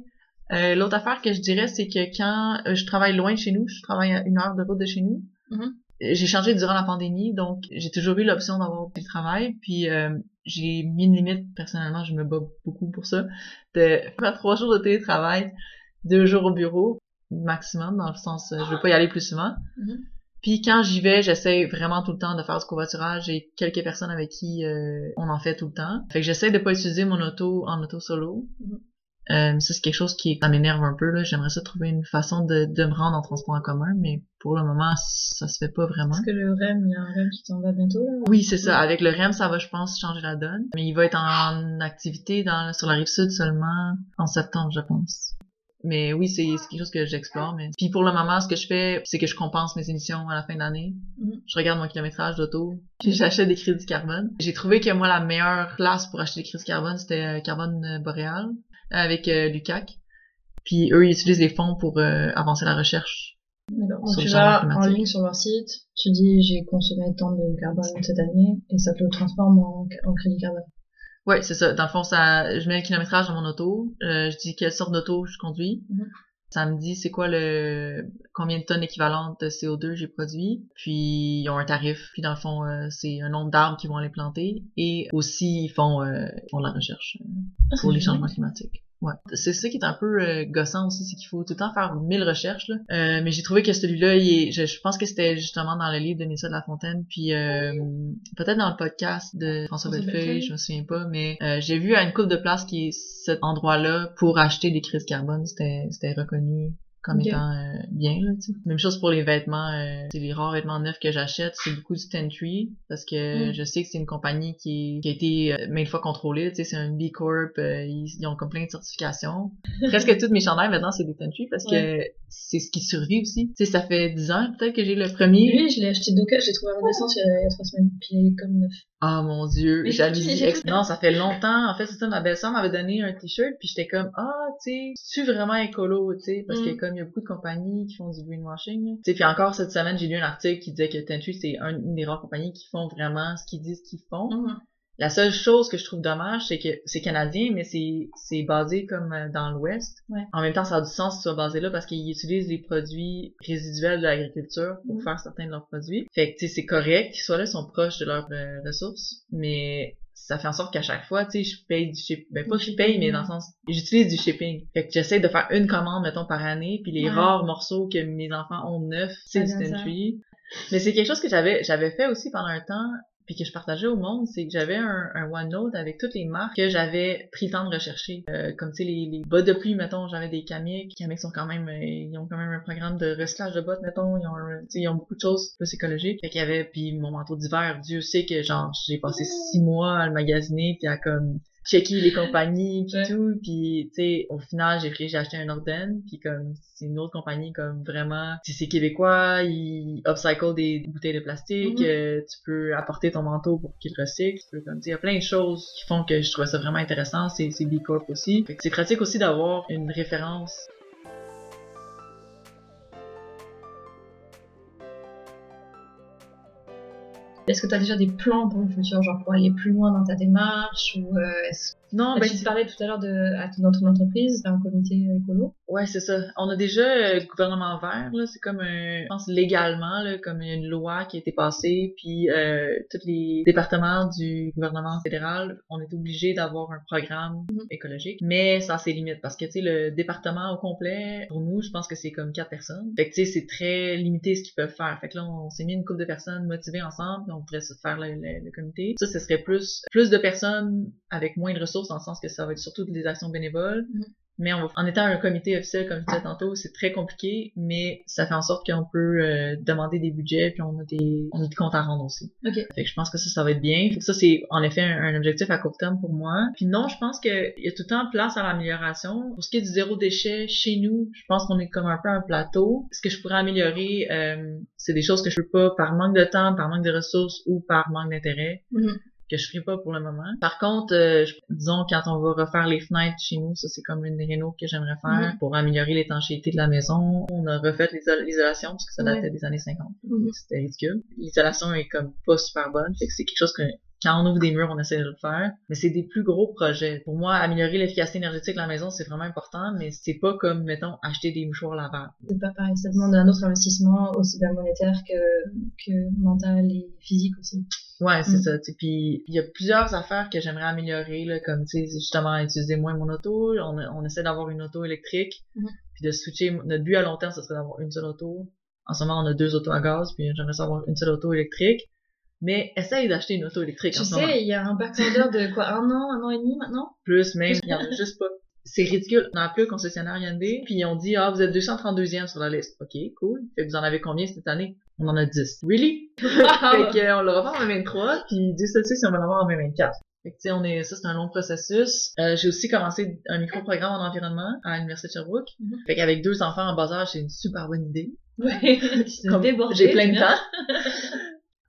Euh, L'autre affaire que je dirais, c'est que quand euh, je travaille loin de chez nous, je travaille à une heure de route de chez nous, Mhm. j'ai changé durant la pandémie, donc j'ai toujours eu l'option d'avoir du travail, puis euh, j'ai mis une limite, personnellement, je me bats beaucoup pour ça, de faire trois jours de télétravail, deux jours au bureau, maximum, dans le sens, euh, je veux pas y aller plus souvent. Mhm. Puis quand j'y vais, j'essaie vraiment tout le temps de faire du covoiturage. J'ai quelques personnes avec qui euh, on en fait tout le temps. Fait que j'essaie de pas utiliser mon auto en auto solo. Mhm. Euh, ça c'est quelque chose qui ça m'énerve un peu là. J'aimerais ça trouver une façon de, de me rendre en transport en commun, mais pour le moment ça se fait pas vraiment. Est-ce que le REM, il y a un REM qui t'en va bientôt, là? Oui, c'est ça. Avec le REM, ça va, je pense, changer la donne. Mais il va être en activité dans, sur la rive sud seulement en septembre, je pense. Mais oui, c'est c'est quelque chose que j'explore. Mais puis pour le moment, ce que je fais, c'est que je compense mes émissions à la fin de l'année. Mhm. Je regarde mon kilométrage d'auto, puis j'achète des crédits carbone. J'ai trouvé que moi, la meilleure place pour acheter des crédits carbone, c'était euh, Carbone Boréal avec euh, l'UCAC. Puis eux, ils utilisent les fonds pour euh, avancer la recherche. D'accord. Donc tu vas en ligne sur leur site, tu dis j'ai consommé tant de carbone cette année, et ça te le transforme en, en crédit carbone. Ouais, c'est ça. Dans le fond, ça, je mets le kilométrage dans mon auto. euh, je dis quelle sorte d'auto je conduis. Mhm. Ça me dit c'est quoi le combien de tonnes équivalentes de CO2 j'ai produit? Puis ils ont un tarif. Puis dans le fond, euh, c'est un nombre d'arbres qui vont aller planter. Et aussi ils font euh, ils font de la recherche euh, pour les changements climatiques. Ouais. C'est ça qui est un peu euh, gossant aussi, c'est qu'il faut tout le temps faire mille recherches. Là. Euh, mais j'ai trouvé que celui-là, il est, je, je pense que c'était justement dans le livre de Mélissa de la Fontaine, puis euh, peut-être dans le podcast de François François Bellefeuille, Bellefeuille. je me souviens pas, mais euh, j'ai vu à une coupe de place qui est cet endroit-là pour acheter des crises carbone, c'était c'était reconnu comme étant euh, bien là, tu. Même chose pour les vêtements, euh, c'est les rares vêtements neufs que j'achète, c'est beaucoup du Tentry parce que Mm. je sais que c'est une compagnie qui, qui a été euh, maintes fois contrôlée, tu sais, c'est un B Corp, euh, ils, ils ont comme plein de certifications. Presque toutes mes chandails maintenant c'est des Tentry parce que c'est ce qui survit aussi. Tu sais, ça fait 10 ans peut-être que j'ai le premier. Lui, je l'ai acheté je l'ai trouvé en redescence il y a, il y a trois semaines, puis il est comme neuf. Ah mon dieu, j'ai- j'ai ex- non, ça fait longtemps. En fait, c'est ça, ma belle-sœur m'avait donné un t-shirt, puis j'étais comme ah, tu sais, tu vraiment écolo, tu sais, parce Mm. que comme il y a beaucoup de compagnies qui font du greenwashing. Tu puis encore cette semaine, j'ai lu un article qui disait que Tentry c'est un- une des rares compagnies qui font vraiment ce qu'ils disent qu'ils font. La seule chose que je trouve dommage, c'est que c'est canadien, mais c'est c'est basé comme euh, dans l'Ouest. Ouais. En même temps, ça a du sens que soit basé là parce qu'ils utilisent les produits résiduels de l'agriculture pour Mhm. faire certains de leurs produits. Fait que tu sais, c'est correct qu'ils soient là, ils sont proches de leurs euh, ressources, mais ça fait en sorte qu'à chaque fois, tu sais, je paye du shipping. Ben, pas que je paye, mais dans le sens, j'utilise du shipping. Fait que j'essaie de faire une commande, mettons, par année, puis les Ouais. rares morceaux que mes enfants ont neufs, c'est du. Tentry. Mais c'est quelque chose que j'avais j'avais fait aussi pendant un temps, puis que je partageais au monde, c'est que j'avais un, un OneNote avec toutes les marques que j'avais pris le temps de rechercher. Euh, comme tu sais, les, les bottes de pluie, mettons, j'avais des Kamiq. Kamiq sont quand même, euh, ils ont quand même un programme de recyclage de bottes, mettons. Ils ont, ils ont beaucoup de choses plus écologiques. Fait qu'il y avait, puis mon manteau d'hiver, Dieu sait que genre, j'ai passé six mois à le magasiner, puis à comme checker les compagnies pis Ouais. tout. Puis tu sais au final j'ai j'ai acheté un Orden puis comme c'est une autre compagnie comme vraiment sais, c'est québécois. Ils upcycle des bouteilles de plastique. Mhm. euh, tu peux apporter ton manteau pour qu'il recycle. Tu peux comme tu sais, il y a plein de choses qui font que je trouvais ça vraiment intéressant. C'est c'est B Corp aussi. C'est pratique aussi d'avoir une référence Est-ce que tu as déjà des plans pour le futur, genre pour aller plus loin dans ta démarche ou euh, est-ce Non, Bah, ben, tu c'est- parlais tout à l'heure de à dans ton entreprise, t'as un comité écolo. Ouais, c'est ça. On a déjà euh, gouvernement vert, là, c'est comme un, je pense légalement, là, comme une loi qui a été passée, puis euh, tous les départements du gouvernement fédéral, on est obligé d'avoir un programme Mhm. écologique, mais ça a ses limites parce que tu sais le département au complet, pour nous, je pense que c'est comme quatre personnes. Fait que tu sais c'est très limité ce qu'ils peuvent faire. Fait que là on s'est mis une couple de personnes motivées ensemble, puis on voudrait se faire le, le- le comité. Ça, ce serait plus plus de personnes avec moins de ressources dans le sens que ça va être surtout des actions bénévoles. Mais on va- en étant un comité officiel, comme je disais tantôt, c'est très compliqué, mais ça fait en sorte qu'on peut euh, demander des budgets, puis on a des, on a des comptes à rendre aussi. Ok. Fait que je pense que ça, ça va être bien. Fait que ça, c'est en effet un, un objectif à court terme pour moi. Puis non, je pense qu'il y a tout le temps place à l'amélioration. Pour ce qui est du zéro déchet, chez nous, je pense qu'on est comme un peu un plateau. Ce que je pourrais améliorer, euh, c'est des choses que je peux pas par manque de temps, par manque de ressources ou par manque d'intérêt Mhm. Que je ferai pas pour le moment. Par contre, euh, disons quand on va refaire les fenêtres chez nous, ça c'est comme une des rénaux que j'aimerais faire Mhm. pour améliorer l'étanchéité de la maison. On a refait l'iso- l'isolation parce que ça datait des années 50. Mhm. C'était ridicule. L'isolation est comme pas super bonne, fait que c'est quelque chose que quand on ouvre des murs, on essaie de le faire. Mais c'est des plus gros projets. Pour moi, améliorer l'efficacité énergétique de la maison, c'est vraiment important, mais c'est pas comme, mettons, acheter des mouchoirs lavables. C'est pas pareil, ça demande un autre investissement aussi bien monétaire que, que mental et physique aussi. Ouais, c'est Mm. ça. Puis il y a plusieurs affaires que j'aimerais améliorer, là, comme tu sais, justement utiliser moins mon auto. On, on essaie d'avoir une auto électrique, Mhm. puis de switcher. Notre but à long terme, ce serait d'avoir une seule auto. En ce moment, on a deux autos à gaz, puis j'aimerais ça avoir une seule auto électrique. Mais essaye d'acheter une auto électrique Tu en sais, il y a un backorder de quoi, un an, un an et demi maintenant? Plus même, il y en a juste pas. C'est ridicule. On a appelé au concessionnaire Hyundai, puis ils ont dit, ah, vous êtes 232e sur la liste. Ok, cool. Fait que vous en avez combien cette année? On en a 10. Really? fait que, euh, on l'aura pas en 2023, puis Dieu sait si on va l'avoir en 2024. Fait que, tu sais, on est, ça, c'est un long processus. Euh, j'ai aussi commencé un micro-programme en environnement à l'Université de Sherbrooke. Mhm. Fait qu'avec deux enfants en bas âge, c'est une super bonne idée. Débordé. J'ai plein de temps.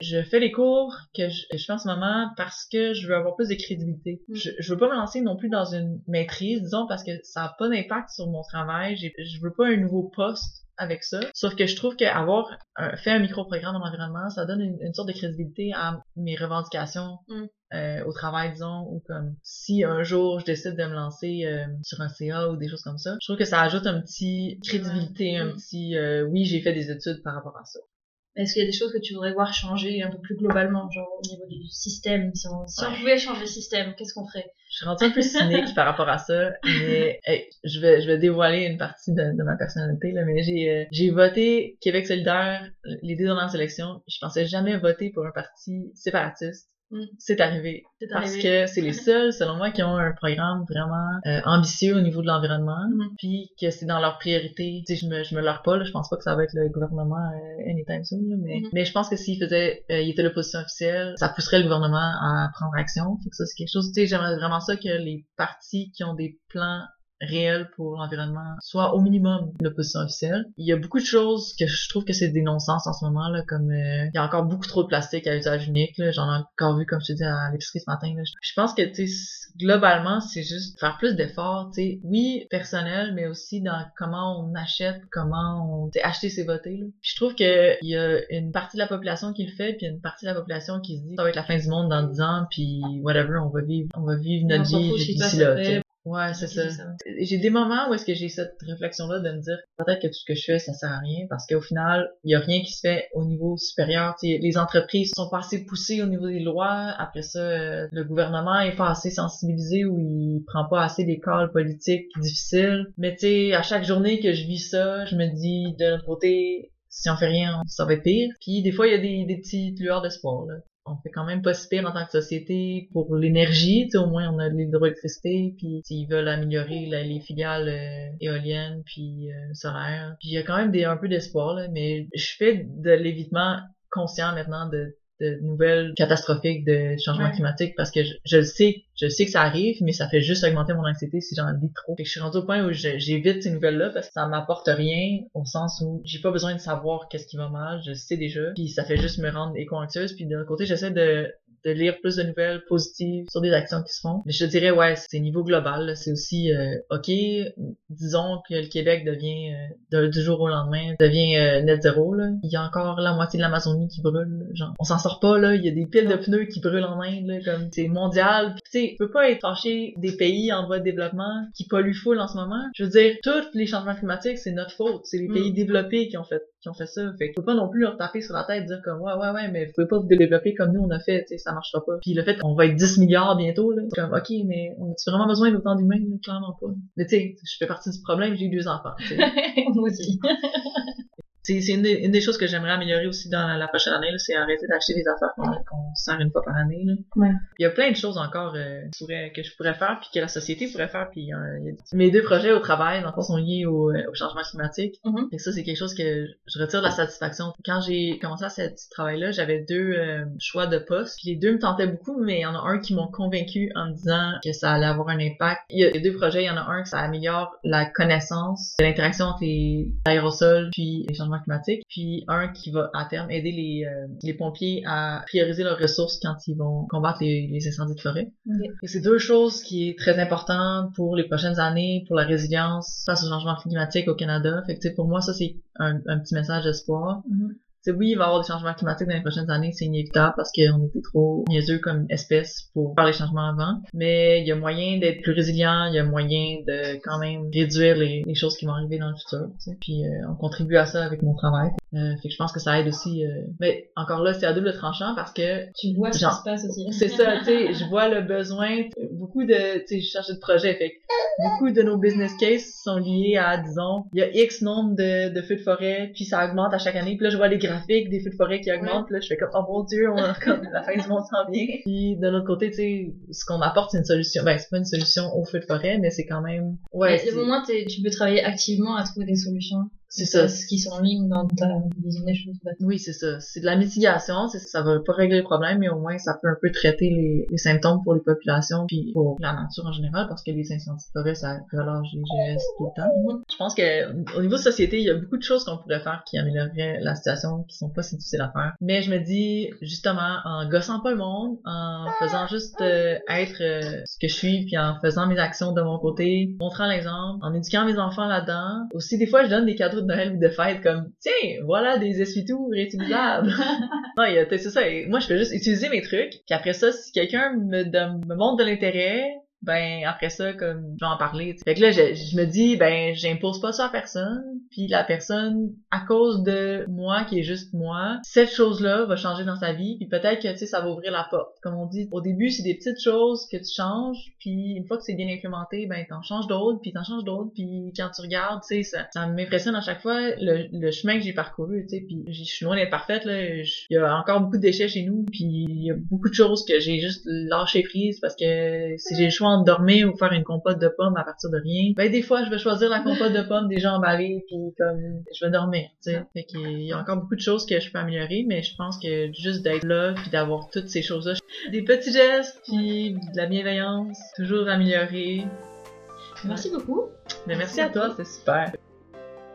Je fais les cours que je, que je fais en ce moment parce que je veux avoir plus de crédibilité. Mm. Je, je veux pas me lancer non plus dans une maîtrise, disons, parce que ça a pas d'impact sur mon travail. Je veux pas un nouveau poste avec ça. Sauf que je trouve qu'avoir un- fait un micro-programme en environnement, ça donne une, une sorte de crédibilité à mes revendications Mm. euh, au travail, disons, ou comme si un jour je décide de me lancer euh, sur un CA ou des choses comme ça. Je trouve que ça ajoute un petit crédibilité, un Mm. petit euh, oui, j'ai fait des études par rapport à ça. Est-ce qu'il y a des choses que tu voudrais voir changer un peu plus globalement, genre au niveau du système Si on, si on Ouais. pouvait changer le système, qu'est-ce qu'on ferait? Je suis un peu cynique par rapport à ça, mais hey, je vais je vais dévoiler une partie de, de ma personnalité là, mais j'ai euh, j'ai voté Québec solidaire les deux dernières élections. Je pensais jamais voter pour un parti séparatiste. Mm. C'est arrivé parce que c'est les seuls, selon moi, qui ont un programme vraiment euh, ambitieux au niveau de l'environnement, Mhm. puis que c'est dans leur priorité. Tu sais, je me je me leurre pas, là, je pense pas que ça va être le gouvernement euh, anytime soon, là, mais Mhm. mais je pense que s'il faisait, euh, il était l'opposition officielle, ça pousserait le gouvernement à prendre action. Fait que ça c'est quelque chose. Tu sais, j'aimerais vraiment ça que les partis qui ont des plans réels pour l'environnement soient au minimum l'opposition officielle. Il y a beaucoup de choses que je trouve que c'est des non-sens en ce moment là, comme euh, il y a encore beaucoup trop de plastique à usage unique. là. J'en ai encore vu comme je te dis à l'épicerie ce matin. Là. Je pense que tu globalement c'est juste faire plus d'efforts. Tu sais, oui personnel, mais aussi dans comment on achète, comment on tu sais, acheter c'est voter. Là. Puis je trouve que il y a une partie de la population qui le fait, puis une partie de la population qui se dit ça va être la fin du monde dans 10 ans, puis whatever, on va vivre, on va vivre notre vie d'ici là. Ouais, c'est ça. J'ai des moments où est-ce que j'ai cette réflexion-là de me dire peut-être que tout ce que je fais, ça sert à rien parce qu'au final, il y a rien qui se fait au niveau supérieur. Tu sais, les entreprises sont pas assez poussées au niveau des lois. Après ça, euh, le gouvernement est pas assez sensibilisé ou il prend pas assez des calls politiques difficiles. Mais tu sais, à chaque journée que je vis ça, je me dis de l'autre côté, si on fait rien, ça va être pire. Puis des fois, il y a des, des petites lueurs d'espoir. On fait quand même pas si pire en tant que société pour l'énergie, au moins on a de l'hydroélectricité, puis tu sais, ils veulent améliorer les filiales euh, éoliennes puis euh, solaires. Puis y a quand même des un peu d'espoir là, mais je fais de l'évitement conscient maintenant de de nouvelles catastrophiques de changement Ouais. climatique parce que je, je le sais, je sais que ça arrive, mais ça fait juste augmenter mon anxiété si j'en lis trop. Fait que je suis rendue au point où j'évite ces nouvelles-là parce que ça m'apporte rien au sens où j'ai pas besoin de savoir qu'est-ce qui va mal, je le sais déjà, puis ça fait juste me rendre éco-anxieuse, puis d'un côté j'essaie de de lire plus de nouvelles positives sur des actions qui se font. Mais je te dirais, ouais, c'est niveau global. C'est aussi, euh, OK, disons que le Québec devient, euh, de- du jour au lendemain, devient euh, net zéro. Là. Il y a encore la moitié de l'Amazonie qui brûle. là. Genre, on s'en sort pas, là. Il y a des piles de pneus qui brûlent en Inde, là, comme c'est mondial. Puis, tu sais, tu peux pas être fâché des pays en voie de développement qui polluent full en ce moment. Je veux dire, tous les changements climatiques, c'est notre faute. C'est les Mm. pays développés qui ont fait qui ont fait ça. Fait que faut pas non plus leur taper sur la tête et dire comme ouais ouais ouais mais vous pouvez pas vous développer comme nous on a fait, tu sais, ça marchera pas. Puis le fait qu'on va être 10 milliards bientôt là, c'est comme ok mais on a vraiment besoin d'autant d'humains clairement pas. Mais tu sais, je fais partie du problème, j'ai eu deux enfants. Moi aussi. c'est c'est une, des- une des choses que j'aimerais améliorer aussi dans la prochaine année, là, c'est arrêter d'acheter des affaires qu'on qu'on sert une fois par année. Là. Ouais. Il y a plein de choses encore euh, que je pourrais faire, puis que la société pourrait faire. Puis euh, mes deux projets au travail, dans le fond, sont liés au, euh, au changement climatique. Et ça, c'est quelque chose que je retire de la satisfaction. Quand j'ai commencé à ce petit travail-là, j'avais deux euh, choix de postes. Puis les deux me tentaient beaucoup, mais il y en a un qui m'ont convaincu en me disant que ça allait avoir un impact. Il y a deux projets, il y en a un que ça améliore la connaissance de l'interaction entre les aérosols puis les changements climatiques. Puis un qui va à terme aider les, euh, les pompiers à prioriser leurs ressources quand ils vont combattre les, les incendies de forêt. Et c'est deux choses qui est très important pour les prochaines années, pour la résilience face au changement climatique au Canada. Fait que, tu sais, pour moi, ça, c'est un, un petit message d'espoir. Mhm. Sais, oui, il va y avoir des changements climatiques dans les prochaines années, c'est inévitable parce qu'on était trop niaiseux comme espèce pour faire les changements avant. Mais il y a moyen d'être plus résilient, il y a moyen de quand même réduire les, les choses qui vont arriver dans le futur. tu sais. Puis euh, on contribue à ça avec mon travail. Euh, fait que je pense que ça aide aussi. euh, Mais encore là, c'est à double tranchant parce que Tu vois ce Genre, qui se passe aussi. c'est ça, tu sais, je vois le besoin, beaucoup de, tu sais, je cherche de projets, fait que beaucoup de nos business cases sont liés à, disons, il y a X nombre de, de feux de forêt, puis ça augmente à chaque année, puis là, je vois les graphiques des feux de forêt qui augmentent, puis là, je fais comme, oh mon dieu, on a comme, la fin du monde s'en vient. Puis de l'autre côté, tu sais, ce qu'on apporte, c'est une solution, ben, c'est pas une solution aux feux de forêt, mais c'est quand même, ouais, au moins, tu peux travailler activement à trouver des solutions. C'est ça, Ce qui sont en ligne dans ta vision des choses. Oui, c'est ça. C'est de la mitigation. Ça va pas régler le problème, mais au moins, ça peut un peu traiter les, les symptômes pour les populations puis pour la nature en général, parce que les incendies de forêt, ça relâche les GS tout le temps. Je pense que au niveau de société, il y a beaucoup de choses qu'on pourrait faire qui amélioreraient la situation, qui sont pas si difficiles à faire. Mais je me dis, justement, en gossant pas le monde, en faisant juste euh, être euh, ce que je suis, puis en faisant mes actions de mon côté, montrant l'exemple, en éduquant mes enfants là-dedans. Aussi, des fois, je donne des cadeaux de Noël ou de fête comme, tiens, voilà des essuie-tout réutilisables. non, c'est ça. Moi, je fais juste utiliser mes trucs. Puis après ça, si quelqu'un me montre de l'intérêt, ben après ça, comme je vais en parler. tu sais. Fait que là, je, je me dis, ben j'impose pas ça à personne. Puis la personne, à cause de moi, qui est juste moi, cette chose-là va changer dans sa vie. Puis peut-être que tu sais, ça va ouvrir la porte. Comme on dit, au début, c'est des petites choses que tu changes. Puis une fois que c'est bien implémenté, ben t'en changes d'autres, puis t'en changes d'autres. Puis quand tu regardes, tu sais, ça, ça m'impressionne à chaque fois le, le chemin que j'ai parcouru. Tu sais, puis je suis loin d'être parfaite là. Il y a encore beaucoup de déchets chez nous. Puis il y a beaucoup de choses que j'ai juste lâché prise parce que si j'ai le choix entre dormir ou faire une compote de pommes à partir de rien, ben des fois je vais choisir la compote de pommes déjà emballée puis comme je vais dormir, tu sais. Fait qu'il y a encore beaucoup de choses que je peux améliorer, mais je pense que juste d'être là puis d'avoir toutes ces choses-là, des petits gestes puis de la bienveillance, toujours améliorer. Merci beaucoup. Mais merci à toi, c'est super.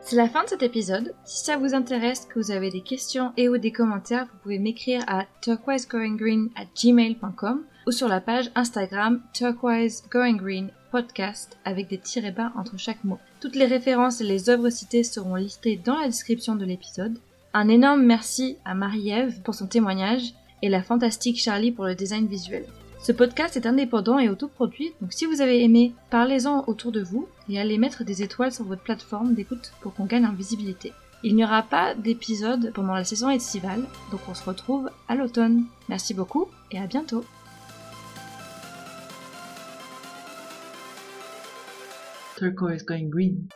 C'est la fin de cet épisode. Si ça vous intéresse, que vous avez des questions et ou des commentaires, vous pouvez m'écrire à turquoisegoinggreen at gmail.com ou sur la page Instagram turquoisegoinggreen podcast avec des tirets bas entre chaque mot. Toutes les références et les œuvres citées seront listées dans la description de l'épisode. Un énorme merci à Marie-Ève pour son témoignage et la fantastique Charlie pour le design visuel. Ce podcast est indépendant et autoproduit, donc si vous avez aimé, parlez-en autour de vous et allez mettre des étoiles sur votre plateforme d'écoute pour qu'on gagne en visibilité. Il n'y aura pas d'épisode pendant la saison estivale, donc on se retrouve à l'automne. Merci beaucoup et à bientôt. Turquoise going green.